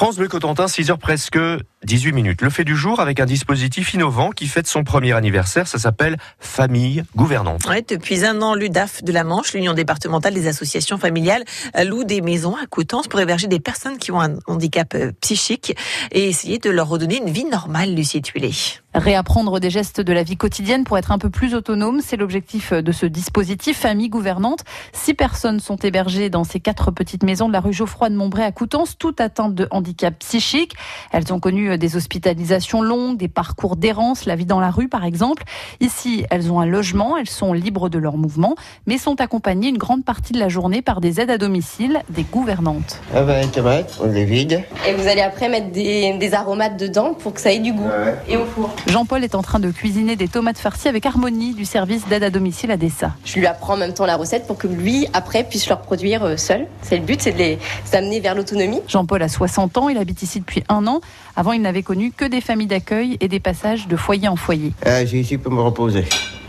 France Bleu Cotentin, 6h presque 18 minutes. Le fait du jour avec un dispositif innovant qui fête son premier anniversaire. Ça s'appelle Famille Gouvernante. Ouais, depuis un an, l'UDAF de la Manche, l'Union départementale des associations familiales, loue des maisons à Coutances pour héberger des personnes qui ont un handicap euh, psychique et essayer de leur redonner une vie normale, Lucie Tuilé. Réapprendre des gestes de la vie quotidienne pour être un peu plus autonome, c'est l'objectif de ce dispositif Famille Gouvernante. Six personnes sont hébergées dans ces quatre petites maisons de la rue Geoffroy de Montbray à Coutances, toutes atteintes de handicap psychique. Elles ont connu des hospitalisations longues, des parcours d'errance, la vie dans la rue par exemple. Ici, elles ont un logement, elles sont libres de leur mouvement, mais sont accompagnées une grande partie de la journée par des aides à domicile, des gouvernantes. Ah bah, tomates, on les vide. Et vous allez après mettre des, des aromates dedans pour que ça ait du goût. Ouais. Et au four. Jean-Paul est en train de cuisiner des tomates farcies avec Harmonie du service d'aide à domicile à Dessa. Je lui apprends en même temps la recette pour que lui, après, puisse le reproduire euh, seul. C'est le but, c'est de les amener vers l'autonomie. Jean-Paul a 60 ans, il habite ici depuis un an. Avant, il n'avait connu que des familles d'accueil et des passages de foyer en foyer. Ah, j'ai ici pour me reposer.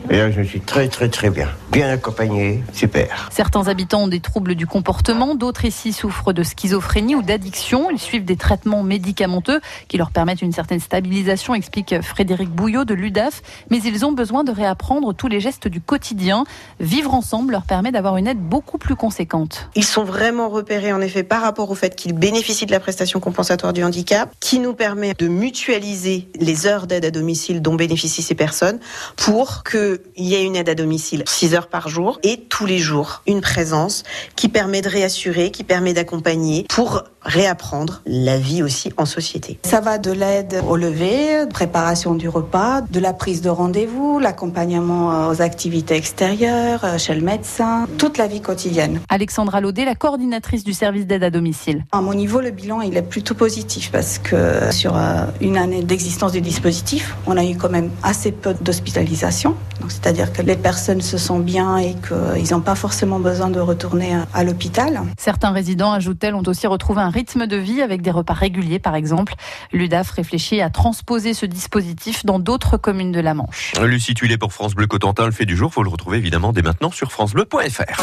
Et là, je suis très, très, très bien. Bien accompagné, super. Certains habitants ont des troubles du comportement, d'autres ici souffrent de schizophrénie ou d'addiction. Ils suivent des traitements médicamenteux qui leur permettent une certaine stabilisation, explique Frédéric Bouillot de l'UDAF. Mais ils ont besoin de réapprendre tous les gestes du quotidien. Vivre ensemble leur permet d'avoir une aide beaucoup plus conséquente. Ils sont vraiment repérés en effet par rapport au fait qu'ils bénéficient de la prestation compensatoire du handicap, qui nous permet de mutualiser les heures d'aide à domicile dont bénéficient ces personnes pour qu'il y ait une aide à domicile 6 heures par jour et tous les jours une présence qui permet de réassurer, qui permet d'accompagner pour réapprendre la vie aussi en société. Ça va de l'aide au lever, préparation du repas, de la prise de rendez-vous, l'accompagnement aux activités extérieures, chez le médecin, toute la vie quotidienne. Alexandra Laudet, la coordinatrice du service d'aide à domicile. À mon niveau, le bilan il est plutôt positif parce que sur une année d'existence du dispositif, on a eu quand même assez peu d'hospitalisation. C'est-à-dire que les personnes se sentent bien et qu'ils n'ont pas forcément besoin de retourner à l'hôpital. Certains résidents, ajoute-t-elle, ont aussi retrouvé un rythme de vie avec des repas réguliers, par exemple. L'UDAF réfléchit à transposer ce dispositif dans d'autres communes de la Manche. Lucie pour France Bleu Cotentin, le fait du jour, faut le retrouver évidemment dès maintenant sur francebleu.fr.